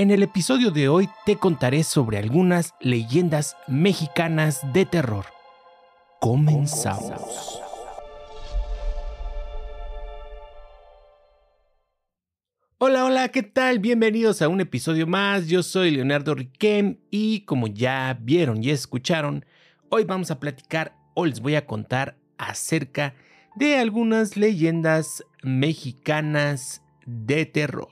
En el episodio de hoy te contaré sobre algunas leyendas mexicanas de terror. Comenzamos. Hola, hola, ¿qué tal? Bienvenidos a un episodio más. Yo soy Leonardo Riquem y como ya vieron y escucharon, hoy vamos a platicar o les voy a contar acerca de algunas leyendas mexicanas de terror.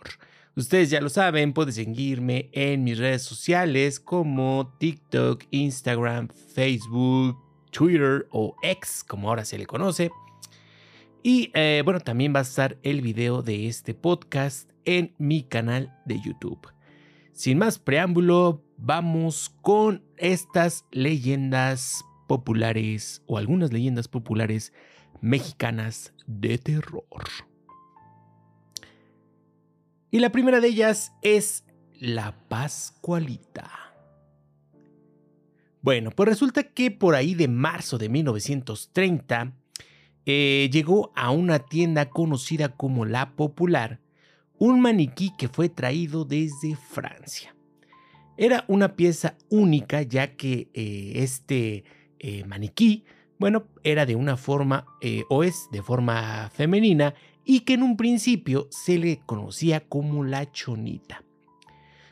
Ustedes ya lo saben, pueden seguirme en mis redes sociales como TikTok, Instagram, Facebook, Twitter o X, como ahora se le conoce. Y eh, bueno, también va a estar el video de este podcast en mi canal de YouTube. Sin más preámbulo, vamos con estas leyendas populares o algunas leyendas populares mexicanas de terror. Y la primera de ellas es la Pascualita. Bueno, pues resulta que por ahí de marzo de 1930 eh, llegó a una tienda conocida como La Popular un maniquí que fue traído desde Francia. Era una pieza única ya que eh, este eh, maniquí, bueno, era de una forma o es de forma femenina y que en un principio se le conocía como la chonita.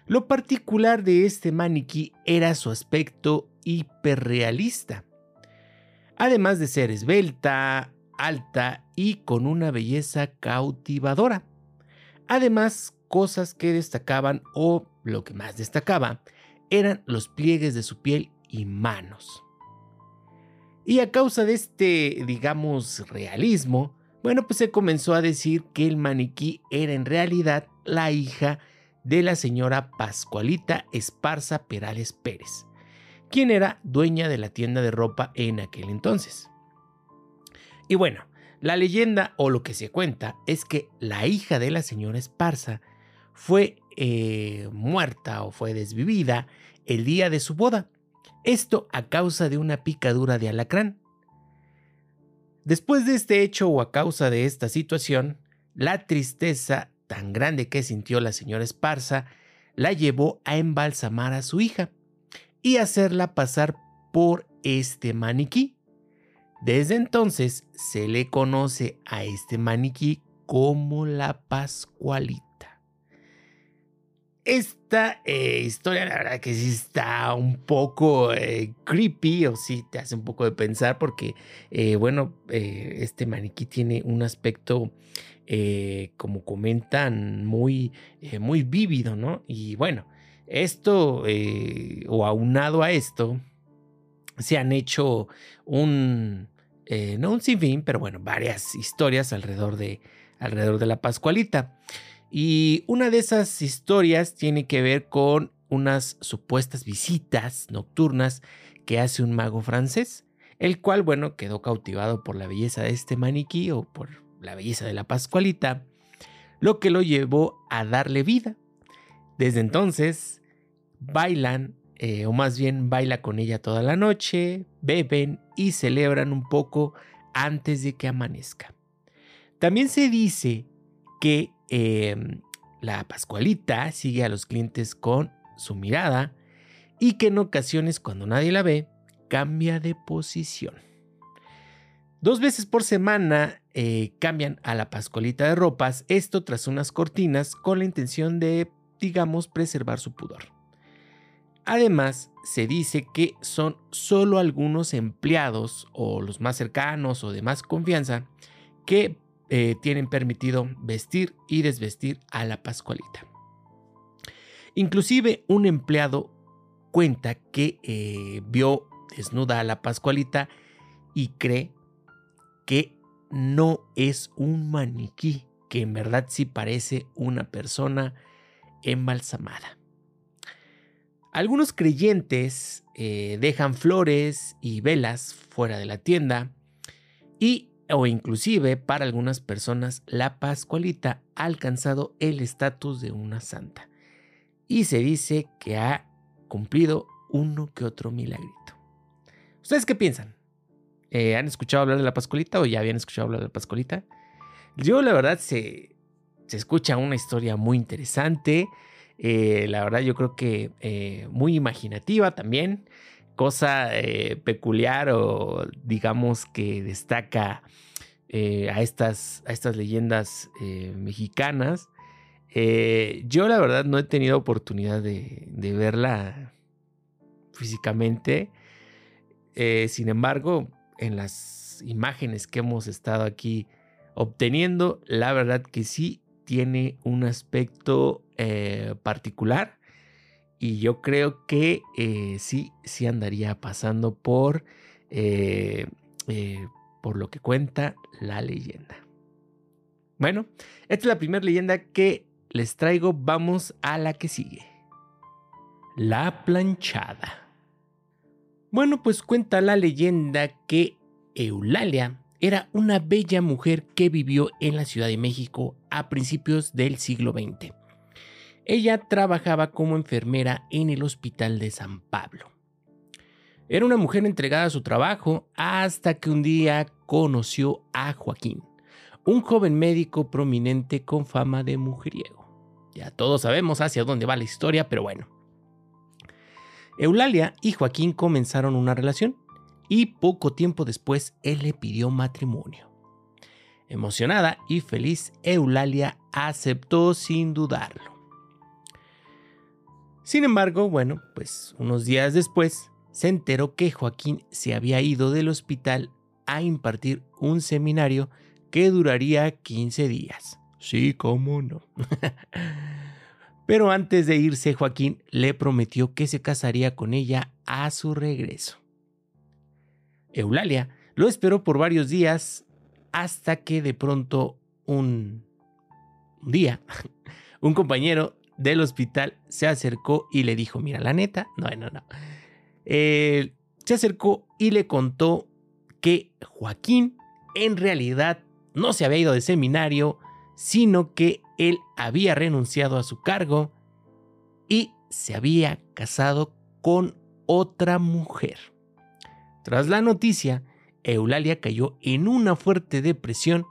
Lo particular de este maniquí era su aspecto hiperrealista. Además de ser esbelta, alta y con una belleza cautivadora. Además, cosas que destacaban o lo que más destacaba eran los pliegues de su piel y manos. Y a causa de este, digamos, realismo, bueno, pues se comenzó a decir que el maniquí era en realidad la hija de la señora Pascualita Esparza Perales Pérez, quien era dueña de la tienda de ropa en aquel entonces. Y bueno, la leyenda o lo que se cuenta es que la hija de la señora Esparza fue eh, muerta o fue desvivida el día de su boda. Esto a causa de una picadura de alacrán. Después de este hecho o a causa de esta situación, la tristeza tan grande que sintió la señora Esparza la llevó a embalsamar a su hija y hacerla pasar por este maniquí. Desde entonces se le conoce a este maniquí como la Pascualita. Esta eh, historia, la verdad que sí está un poco eh, creepy, o sí te hace un poco de pensar, porque, eh, bueno, este maniquí tiene un aspecto, como comentan, muy, muy vívido, ¿no? Y bueno, esto, o aunado a esto, se han hecho un, no un sinfín, pero bueno, varias historias alrededor de, alrededor de la Pascualita. Y una de esas historias tiene que ver con unas supuestas visitas nocturnas que hace un mago francés, el cual, bueno, quedó cautivado por la belleza de este maniquí o por la belleza de la Pascualita, lo que lo llevó a darle vida. Desde entonces, bailan, eh, o más bien baila con ella toda la noche, beben y celebran un poco antes de que amanezca. También se dice que Em, la Pascualita sigue a los clientes con su mirada y que en ocasiones cuando nadie la ve cambia de posición. Dos veces por semana eh, cambian a la Pascualita de ropas, esto tras unas cortinas con la intención de, digamos, preservar su pudor. Además, se dice que son solo algunos empleados o los más cercanos o de más confianza que eh, tienen permitido vestir y desvestir a la Pascualita. Inclusive un empleado cuenta que eh, vio desnuda a la Pascualita y cree que no es un maniquí, que en verdad sí parece una persona embalsamada. Algunos creyentes eh, dejan flores y velas fuera de la tienda y o inclusive para algunas personas la Pascualita ha alcanzado el estatus de una santa y se dice que ha cumplido uno que otro milagrito. ¿Ustedes qué piensan? Eh, ¿Han escuchado hablar de la Pascualita o ya habían escuchado hablar de la Pascualita? Yo la verdad se, se escucha una historia muy interesante. Eh, la verdad yo creo que eh, muy imaginativa también, cosa eh, peculiar o digamos que destaca a, estas, a estas leyendas mexicanas. yo la verdad no he tenido oportunidad de, verla físicamente, sin embargo, en las imágenes que hemos estado aquí obteniendo, la verdad que sí tiene un aspecto eh, particular y yo creo que eh, sí, sí andaría pasando por, eh, por lo que cuenta la leyenda. Bueno, esta es la primera leyenda que les traigo. Vamos a la que sigue. La planchada. Bueno, pues cuenta la leyenda que Eulalia era una bella mujer que vivió en la Ciudad de México a principios del siglo XX. Ella trabajaba como enfermera en el Hospital de San Pablo. Era una mujer entregada a su trabajo hasta que un día conoció a Joaquín, un joven médico prominente con fama de mujeriego. Ya todos sabemos hacia dónde va la historia, pero bueno. Eulalia y Joaquín comenzaron una relación y poco tiempo después él le pidió matrimonio. Emocionada y feliz, Eulalia aceptó sin dudarlo. Sin embargo, bueno, pues unos días después se enteró que Joaquín se había ido del hospital a impartir un seminario que duraría 15 días. Sí, cómo no. Pero antes de irse, Joaquín le prometió que se casaría con ella a su regreso. Eulalia lo esperó por varios días hasta que de pronto un, día un compañero del hospital se acercó y le dijo, mira, la neta, no, no, no. se acercó y le contó que Joaquín en realidad no se había ido de seminario, sino que él había renunciado a su cargo y se había casado con otra mujer. Tras la noticia, Eulalia cayó en una fuerte depresión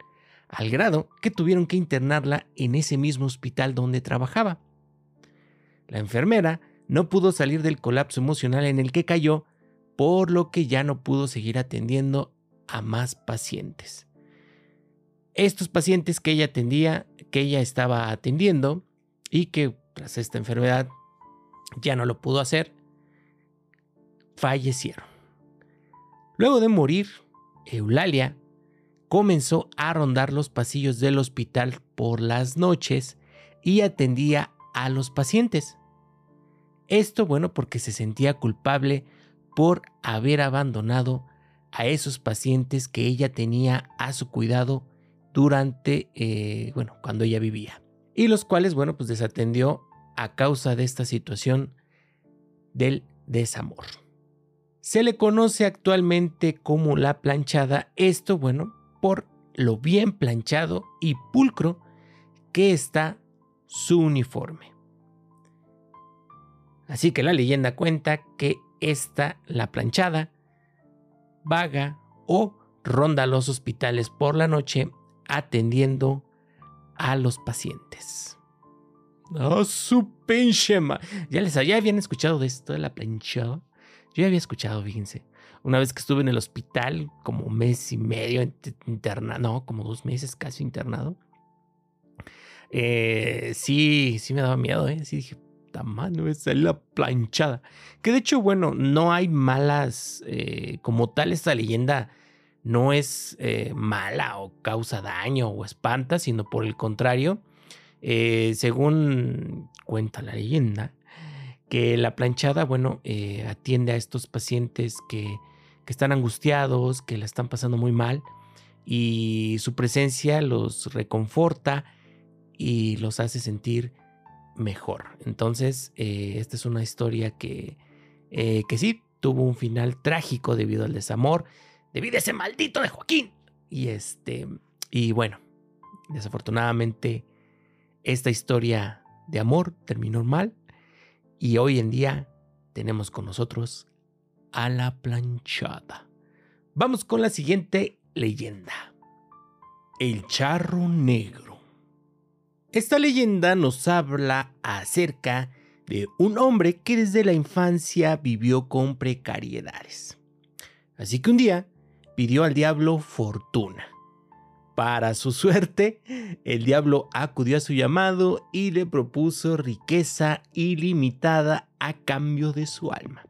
al grado que tuvieron que internarla en ese mismo hospital donde trabajaba. La enfermera no pudo salir del colapso emocional en el que cayó, por lo que ya no pudo seguir atendiendo a más pacientes. Estos pacientes que ella atendía, que ella estaba atendiendo y que tras esta enfermedad ya no lo pudo hacer, fallecieron. Luego de morir, Eulalia comenzó a rondar los pasillos del hospital por las noches y atendía a los pacientes. Esto, bueno, porque se sentía culpable por haber abandonado a esos pacientes que ella tenía a su cuidado durante, eh, bueno, cuando ella vivía. Y los cuales, bueno, pues desatendió a causa de esta situación del desamor. Se le conoce actualmente como la planchada, esto bueno, por lo bien planchado y pulcro que está su uniforme. Así que la leyenda cuenta que esta, la planchada, vaga o ronda los hospitales por la noche atendiendo a los pacientes. ¡Ah, su pinche ¿Ya les ya habían escuchado de esto de la planchada? Yo ya había escuchado, fíjense. Una vez que estuve en el hospital, como un mes y medio internado, no, como dos meses casi internado. Eh, sí, sí me daba miedo, ¿eh? Sí dije, mano, es la planchada. Que de hecho, bueno, no hay malas, eh, como tal, esta leyenda no es eh, mala o causa daño o espanta, sino por el contrario, según cuenta la leyenda, que la planchada, bueno, atiende a estos pacientes que, que están angustiados, que la están pasando muy mal y su presencia los reconforta y los hace sentir mejor. Entonces, eh, esta es una historia que, eh, que sí tuvo un final trágico debido al desamor, debido a ese maldito de Joaquín. Y este, y bueno, desafortunadamente, esta historia de amor terminó mal y hoy en día tenemos con nosotros a la planchada. Vamos con la siguiente leyenda. El charro negro. Esta leyenda nos habla acerca de un hombre que desde la infancia vivió con precariedades. Así que un día pidió al diablo fortuna. Para su suerte, el diablo acudió a su llamado y le propuso riqueza ilimitada a cambio de su alma.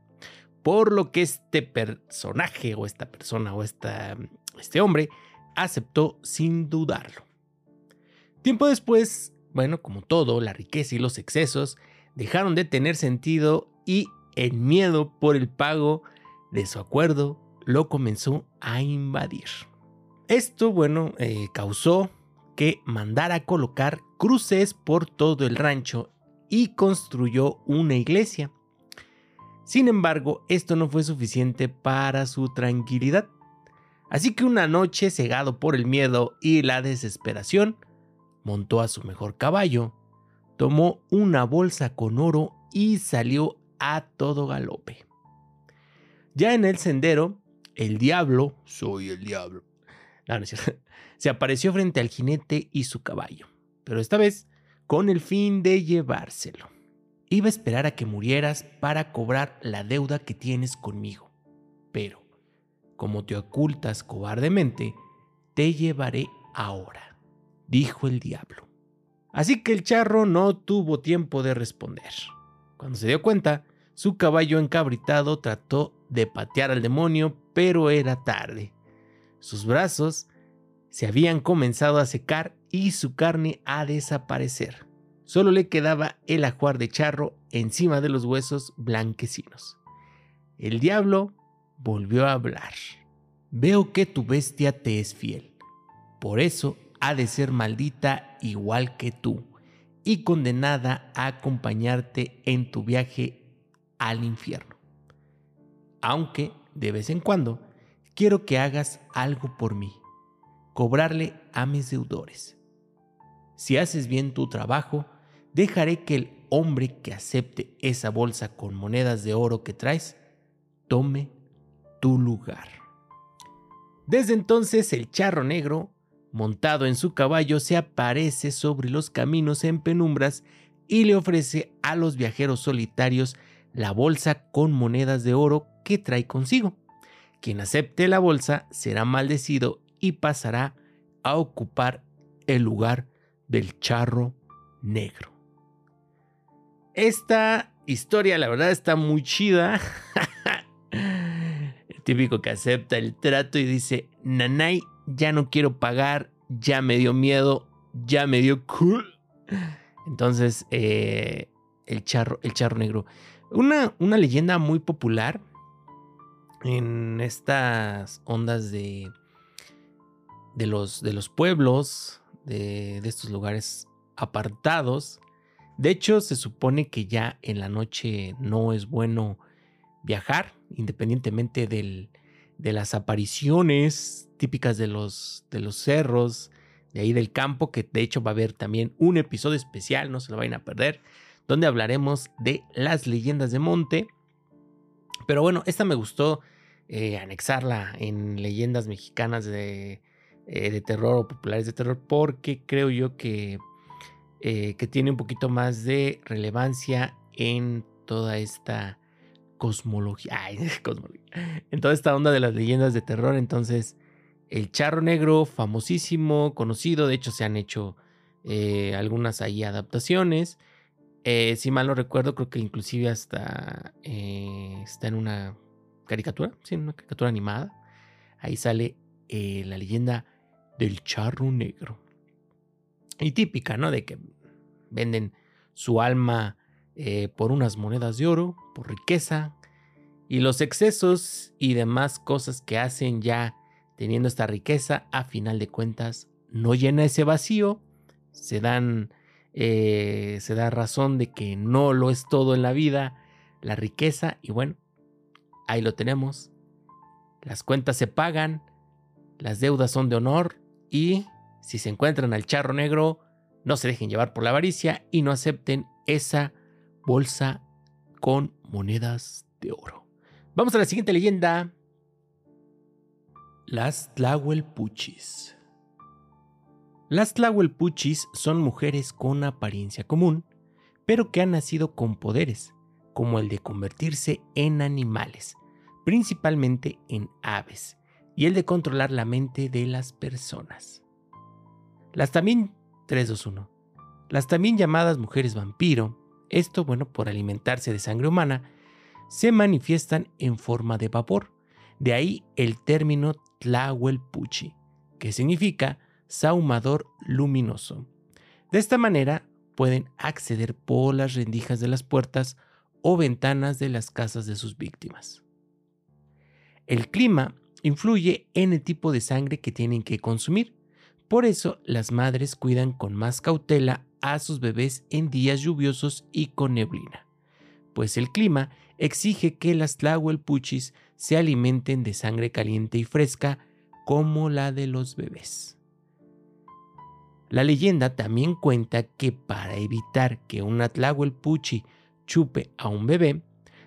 Por lo que este personaje o esta persona o este hombre aceptó sin dudarlo. Tiempo después, bueno, como todo, la riqueza y los excesos dejaron de tener sentido y el miedo por el pago de su acuerdo lo comenzó a invadir. Esto, bueno, eh, causó que mandara colocar cruces por todo el rancho y construyó una iglesia. Sin embargo, esto no fue suficiente para su tranquilidad. Así que una noche, cegado por el miedo y la desesperación, montó a su mejor caballo, tomó una bolsa con oro y salió a todo galope. Ya en el sendero, el diablo, soy el diablo, se apareció frente al jinete y su caballo, pero esta vez con el fin de llevárselo. Iba a esperar a que murieras para cobrar la deuda que tienes conmigo, pero como te ocultas cobardemente, te llevaré ahora, dijo el diablo. Así que el charro no tuvo tiempo de responder. Cuando se dio cuenta, su caballo encabritado trató de patear al demonio, pero era tarde. Sus brazos se habían comenzado a secar y su carne a desaparecer. Solo le quedaba el ajuar de charro encima de los huesos blanquecinos. El diablo volvió a hablar. Veo que tu bestia te es fiel. Por eso ha de ser maldita igual que tú y condenada a acompañarte en tu viaje al infierno. Aunque, de vez en cuando, quiero que hagas algo por mí, cobrarle a mis deudores. Si haces bien tu trabajo, dejaré que el hombre que acepte esa bolsa con monedas de oro que traes, tome tu lugar. Desde entonces el charro negro, montado en su caballo, se aparece sobre los caminos en penumbras y le ofrece a los viajeros solitarios la bolsa con monedas de oro que trae consigo. Quien acepte la bolsa será maldecido y pasará a ocupar el lugar del charro negro. Esta historia, la verdad, está muy chida. el típico que acepta el trato y dice, Nanay, ya no quiero pagar, ya me dio miedo, ya me dio cool. Entonces, eh, el, charro, el charro negro. Una, una leyenda muy popular en estas ondas de, de, los, de los pueblos, de, de estos lugares apartados, de hecho, se supone que ya en la noche no es bueno viajar, independientemente de las apariciones típicas de los, de los cerros, de ahí del campo, que de hecho va a haber también un episodio especial, no se lo vayan a perder, donde hablaremos de las leyendas de monte. Pero bueno, esta me gustó eh, anexarla en leyendas mexicanas de, eh, de terror o populares de terror, porque creo yo que eh, que tiene un poquito más de relevancia en toda esta cosmología, en toda esta onda de las leyendas de terror. Entonces, el charro negro, famosísimo, conocido, de hecho se han hecho eh, algunas ahí adaptaciones. Eh, si mal no recuerdo, creo que inclusive hasta está en una caricatura, sí, en una caricatura animada. Ahí sale la leyenda del charro negro. Y típica, ¿no? De que venden su alma eh, por unas monedas de oro, por riqueza, y los excesos y demás cosas que hacen ya teniendo esta riqueza, a final de cuentas, no llena ese vacío, se dan, eh, se da razón de que no lo es todo en la vida, la riqueza, y bueno, ahí lo tenemos. Las cuentas se pagan, las deudas son de honor, y si se encuentran al charro negro, no se dejen llevar por la avaricia y no acepten esa bolsa con monedas de oro. Vamos a la siguiente leyenda. Las Tlahuelpuchis. Las Tlahuelpuchis son mujeres con apariencia común, pero que han nacido con poderes, como el de convertirse en animales, principalmente en aves, y el de controlar la mente de las personas. Las también 321. Las también llamadas mujeres vampiro, esto bueno por alimentarse de sangre humana, se manifiestan en forma de vapor. De ahí el término Tlahuelpuchi, que significa saumador luminoso. De esta manera pueden acceder por las rendijas de las puertas o ventanas de las casas de sus víctimas. El clima influye en el tipo de sangre que tienen que consumir. Por eso las madres cuidan con más cautela a sus bebés en días lluviosos y con neblina, pues el clima exige que las tlahuelpuchis se alimenten de sangre caliente y fresca como la de los bebés. La leyenda también cuenta que para evitar que una tlahuelpuchi chupe a un bebé,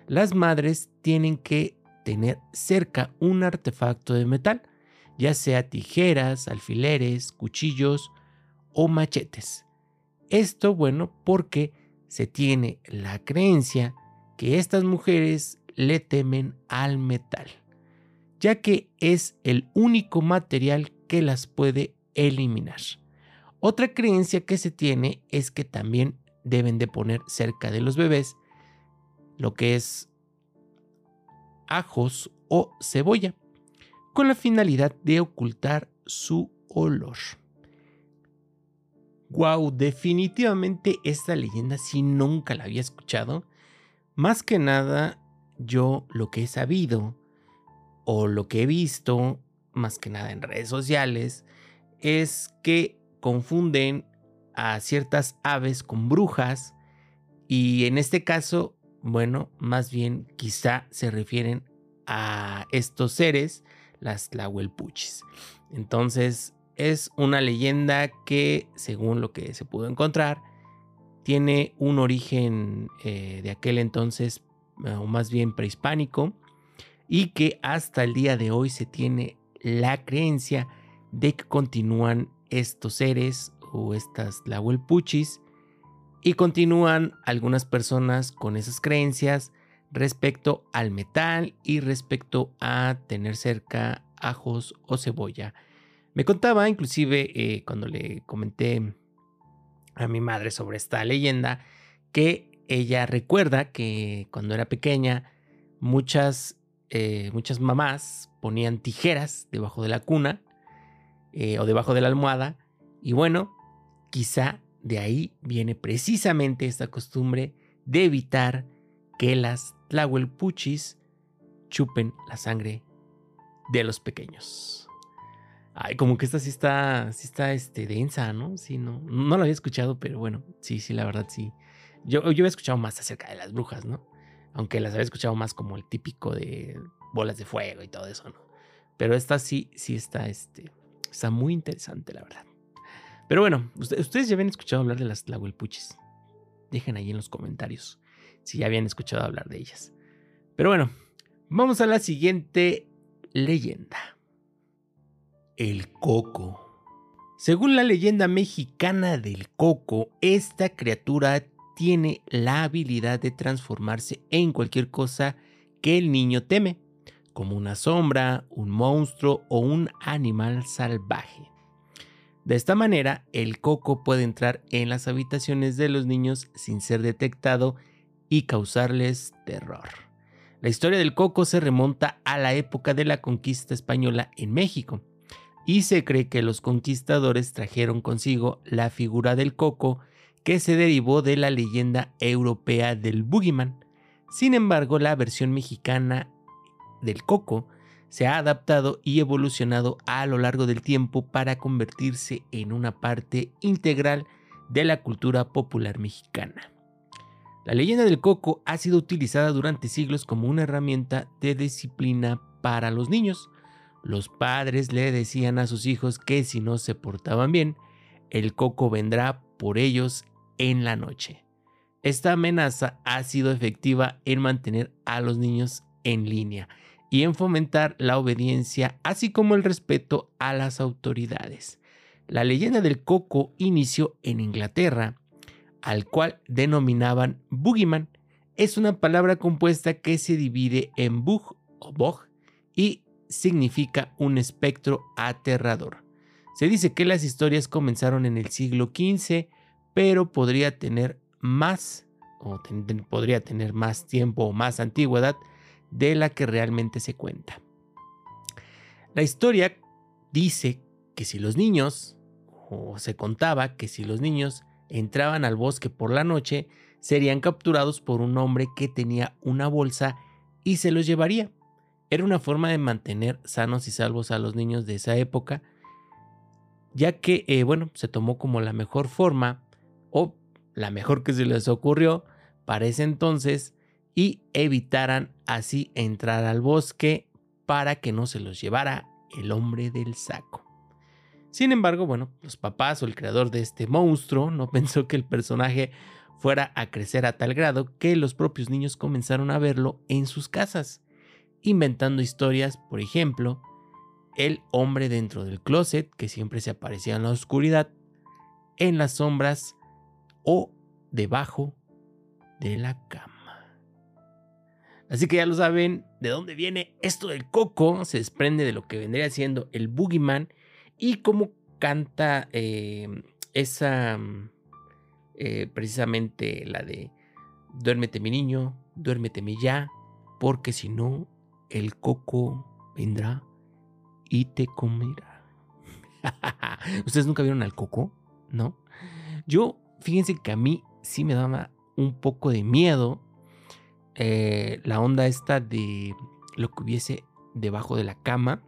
las madres tienen que tener cerca un artefacto de metal, ya sea tijeras, alfileres, cuchillos o machetes. Esto, bueno, porque se tiene la creencia que estas mujeres le temen al metal, ya que es el único material que las puede eliminar. Otra creencia que se tiene es que también deben de poner cerca de los bebés lo que es ajos o cebolla, con la finalidad de ocultar su olor. Wow, definitivamente esta leyenda sí nunca la había escuchado. Más que nada, yo lo que he sabido o lo que he visto, más que nada en redes sociales, es que confunden a ciertas aves con brujas y en este caso, bueno, más bien quizá se refieren a estos seres, las Tlahuelpuchis. Entonces, es una leyenda que, según lo que se pudo encontrar, tiene un origen eh, de aquel entonces, o más bien prehispánico, y que hasta el día de hoy se tiene la creencia de que continúan estos seres o estas Tlahuelpuchis y continúan algunas personas con esas creencias respecto al metal y respecto a tener cerca ajos o cebolla. Me contaba inclusive eh, cuando le comenté a mi madre sobre esta leyenda que ella recuerda que cuando era pequeña muchas, eh, muchas mamás ponían tijeras debajo de la cuna eh, o debajo de la almohada y bueno, quizá de ahí viene precisamente esta costumbre de evitar que las tlahuelpuchis chupen la sangre de los pequeños. Ay, como que esta sí está, sí está este, densa, ¿no? Sí, no, no la había escuchado, pero bueno, sí, sí, la verdad sí. Yo, yo había escuchado más acerca de las brujas, ¿no? Aunque las había escuchado más como el típico de bolas de fuego y todo eso, ¿no? Pero esta sí, sí está, este, está muy interesante, la verdad. Pero bueno, ustedes ya habían escuchado hablar de las tlahuelpuchis. Dejen ahí en los comentarios si ya habían escuchado hablar de ellas. Pero bueno, vamos a la siguiente leyenda. El coco. Según la leyenda mexicana del coco, esta criatura tiene la habilidad de transformarse en cualquier cosa que el niño teme, como una sombra, un monstruo o un animal salvaje. De esta manera, el coco puede entrar en las habitaciones de los niños sin ser detectado y causarles terror. La historia del coco se remonta a la época de la conquista española en México y se cree que los conquistadores trajeron consigo la figura del coco que se derivó de la leyenda europea del boogeyman. Sin embargo, la versión mexicana del coco se ha adaptado y evolucionado a lo largo del tiempo para convertirse en una parte integral de la cultura popular mexicana. La leyenda del coco ha sido utilizada durante siglos como una herramienta de disciplina para los niños. Los padres le decían a sus hijos que si no se portaban bien, el coco vendrá por ellos en la noche. Esta amenaza ha sido efectiva en mantener a los niños en línea y en fomentar la obediencia, así como el respeto a las autoridades. La leyenda del coco inició en Inglaterra, al cual denominaban boogeyman. Es una palabra compuesta que se divide en bug o bog y significa un espectro aterrador. Se dice que las historias comenzaron en el siglo XV, pero podría tener más o podría tener más tiempo o más antigüedad de la que realmente se cuenta. La historia dice que si los niños, o se contaba que si los niños entraban al bosque por la noche, serían capturados por un hombre que tenía una bolsa y se los llevaría. Era una forma de mantener sanos y salvos a los niños de esa época, ya que, eh, bueno, se tomó como la mejor forma o la mejor que se les ocurrió para ese entonces y evitaran así entrar al bosque para que no se los llevara el hombre del saco. Sin embargo, bueno, los papás o el creador de este monstruo no pensó que el personaje fuera a crecer a tal grado que los propios niños comenzaron a verlo en sus casas, inventando historias, por ejemplo, el hombre dentro del closet que siempre se aparecía en la oscuridad, en las sombras o debajo de la cama. Así que ya lo saben de dónde viene esto del coco, se desprende de lo que vendría siendo el boogeyman y cómo canta em, esa, eh, precisamente la de duérmete mi niño, duérmete mi ya, porque si no, el coco vendrá y te comerá. ¿Ustedes nunca vieron al coco? ¿No? Yo, fíjense que a mí sí me daba un poco de miedo eh, la onda esta de lo que hubiese debajo de la cama.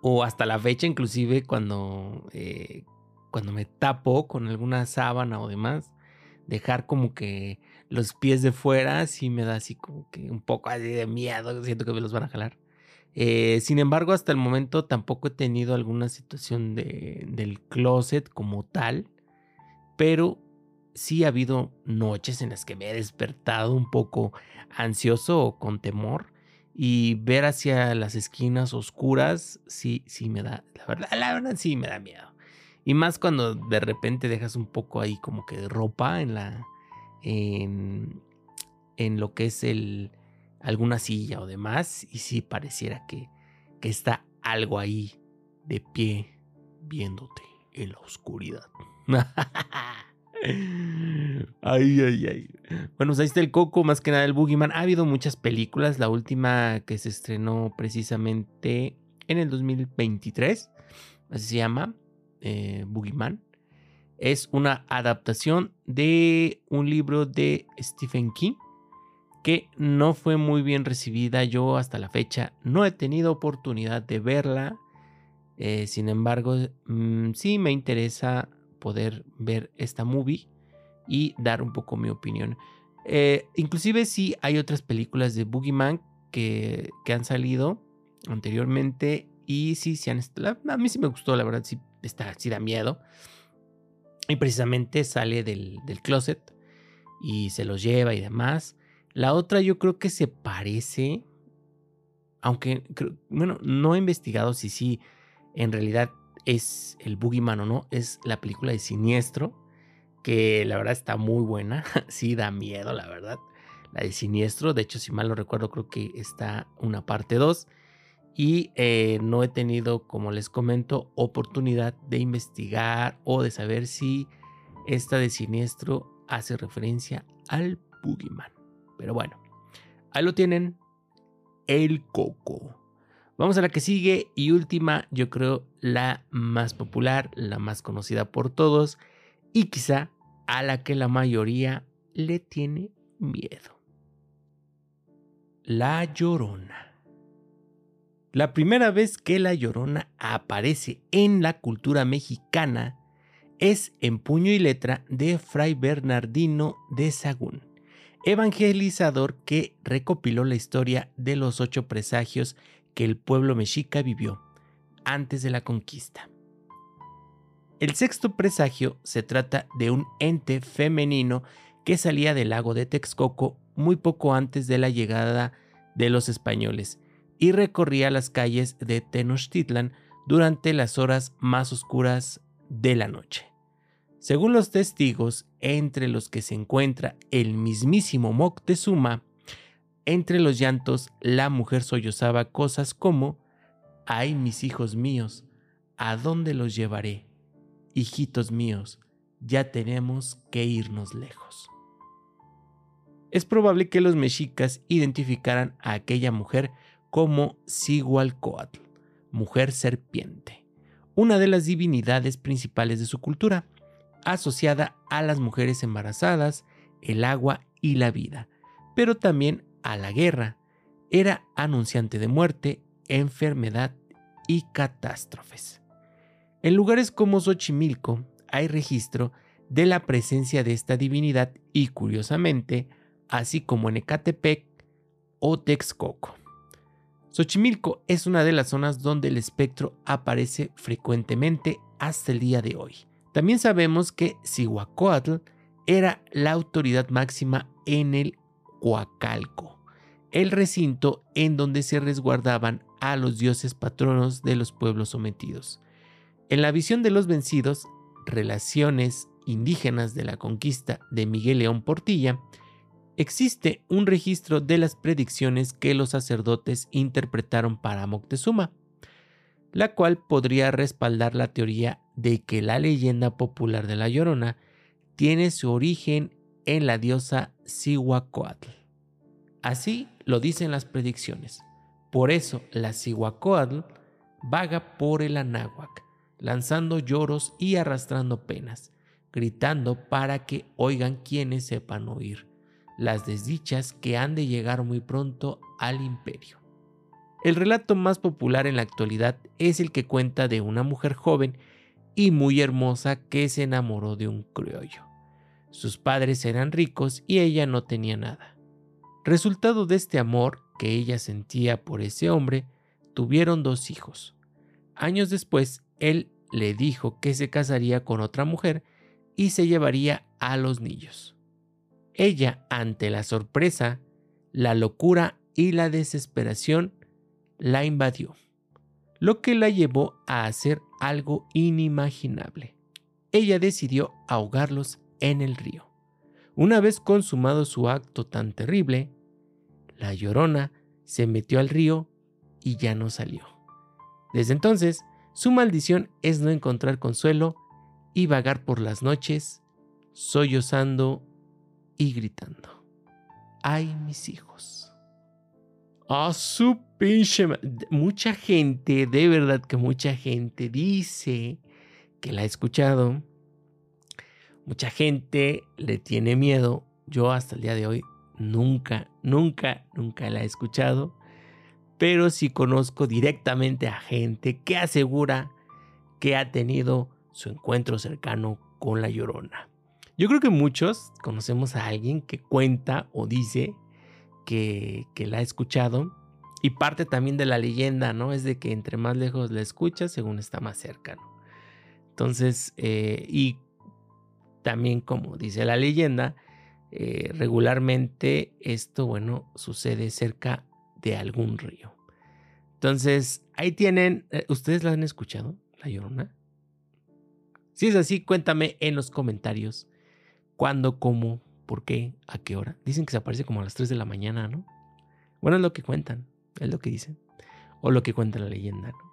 O hasta la fecha, inclusive, cuando, eh, cuando me tapo con alguna sábana o demás, dejar como que los pies de fuera, sí me da así como que un poco así de miedo, siento que me los van a jalar. Eh, sin embargo, hasta el momento tampoco he tenido alguna situación de, del closet como tal, pero sí ha habido noches en las que me he despertado un poco ansioso o con temor y ver hacia las esquinas oscuras sí, sí me da, la verdad, la verdad sí me da miedo. Y más cuando de repente dejas un poco ahí como que de ropa en la, en, lo que es el, alguna silla o demás y sí pareciera que, que está algo ahí de pie viéndote en la oscuridad. Ay, ay, ay. Bueno, pues ahí está el Coco, más que nada el Boogeyman. Ha habido muchas películas. La última que se estrenó precisamente en el 2023, así se llama, eh. Es una adaptación de un libro de Stephen King que no fue muy bien recibida. Yo hasta la fecha no he tenido oportunidad de verla. Eh, sin embargo, mm, sí me interesa poder ver esta movie y dar un poco mi opinión. Eh, inclusive sí hay otras películas de Boogeyman que, que han salido anteriormente y sí, sí han, a mí sí me gustó, la verdad, sí, está, sí da miedo. Y precisamente sale del, del closet y se los lleva y demás. La otra yo creo que se parece, aunque, bueno, no he investigado si sí en realidad es el Boogeyman o no, es la película de Siniestro, que la verdad está muy buena, sí da miedo, la verdad. La de Siniestro, de hecho, si mal no recuerdo, creo que está una parte 2. Y eh, no he tenido, como les comento, oportunidad de investigar o de saber si esta de Siniestro hace referencia al Boogeyman. Pero bueno, ahí lo tienen, el coco. Vamos a la que sigue y última, yo creo la más popular, la más conocida por todos y quizá a la que la mayoría le tiene miedo. La Llorona. La primera vez que la Llorona aparece en la cultura mexicana es en puño y letra de Fray Bernardino de Sagún, evangelizador que recopiló la historia de los ocho presagios que el pueblo mexica vivió antes de la conquista. El sexto presagio se trata de un ente femenino que salía del lago de Texcoco muy poco antes de la llegada de los españoles y recorría las calles de Tenochtitlan durante las horas más oscuras de la noche. Según los testigos, entre los que se encuentra el mismísimo Moctezuma, entre los llantos la mujer sollozaba cosas como, ay mis hijos míos, ¿a dónde los llevaré? Hijitos míos, ya tenemos que irnos lejos. Es probable que los mexicas identificaran a aquella mujer como Sigualcoatl, mujer serpiente, una de las divinidades principales de su cultura, asociada a las mujeres embarazadas, el agua y la vida, pero también a la guerra. Era anunciante de muerte, enfermedad y catástrofes. En lugares como Xochimilco hay registro de la presencia de esta divinidad y curiosamente, así como en Ecatepec o Texcoco. Xochimilco es una de las zonas donde el espectro aparece frecuentemente hasta el día de hoy. También sabemos que Cihuacóatl era la autoridad máxima en el Coacalco, el recinto en donde se resguardaban a los dioses patronos de los pueblos sometidos. En la visión de los vencidos, relaciones indígenas de la conquista de Miguel León Portilla, existe un registro de las predicciones que los sacerdotes interpretaron para Moctezuma, la cual podría respaldar la teoría de que la leyenda popular de la Llorona tiene su origen en la diosa Cihuacóatl. Así lo dicen las predicciones. Por eso la Cihuacóatl vaga por el Anáhuac, lanzando lloros y arrastrando penas, gritando para que oigan quienes sepan oír las desdichas que han de llegar muy pronto al imperio. El relato más popular en la actualidad es el que cuenta de una mujer joven y muy hermosa que se enamoró de un criollo. Sus padres eran ricos y ella no tenía nada. Resultado de este amor que ella sentía por ese hombre, tuvieron dos hijos. Años después, él le dijo que se casaría con otra mujer y se llevaría a los niños. Ella, ante la sorpresa, la locura y la desesperación, la invadió, lo que la llevó a hacer algo inimaginable. Ella decidió ahogarlos en el río. Una vez consumado su acto tan terrible, la llorona se metió al río y ya no salió. Desde entonces, su maldición es no encontrar consuelo y vagar por las noches, sollozando y gritando, ¡ay mis hijos! ¡A su pinche! Mucha gente, de verdad que mucha gente dice que la ha escuchado. Mucha gente le tiene miedo. Yo hasta el día de hoy nunca, nunca, nunca la he escuchado. Pero sí conozco directamente a gente que asegura que ha tenido su encuentro cercano con la llorona. Yo creo que muchos conocemos a alguien que cuenta o dice que, la ha escuchado. Y parte también de la leyenda, ¿no? Es de que entre más lejos la escuchas, según está más cerca, Entonces, eh, y también como dice la leyenda, eh, regularmente esto, bueno, sucede cerca de algún río. Entonces, ahí tienen, eh, ¿ustedes la han escuchado, la llorona? Si es así, cuéntame en los comentarios cuándo, cómo, por qué, a qué hora. Dicen que se aparece como a las 3 de la mañana, ¿no? Bueno, es lo que cuentan, es lo que dicen. O lo que cuenta la leyenda, ¿no?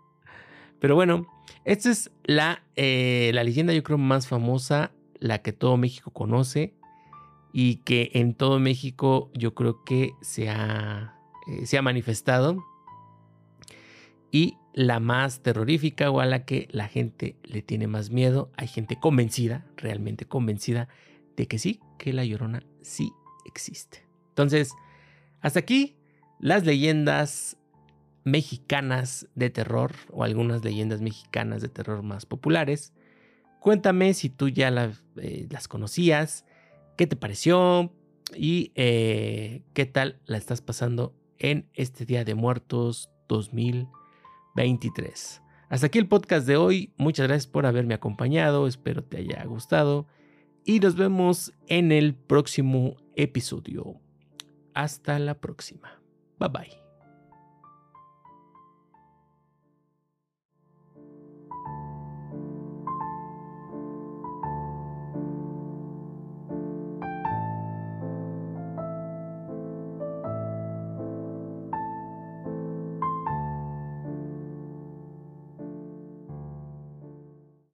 Pero bueno, esta es la, eh, la leyenda yo creo más famosa, la que todo México conoce y que en todo México yo creo que se ha, eh, se ha manifestado. Y la más terrorífica o a la que la gente le tiene más miedo. Hay gente convencida, realmente convencida de que sí, que la llorona sí existe. Entonces, hasta aquí las leyendas mexicanas de terror o algunas leyendas mexicanas de terror más populares. Cuéntame si tú ya eh, las conocías, qué te pareció y eh, qué tal la estás pasando en este Día de Muertos 2023. Hasta aquí el podcast de hoy. Muchas gracias por haberme acompañado. Espero te haya gustado y nos vemos en el próximo episodio. Hasta la próxima. Bye bye.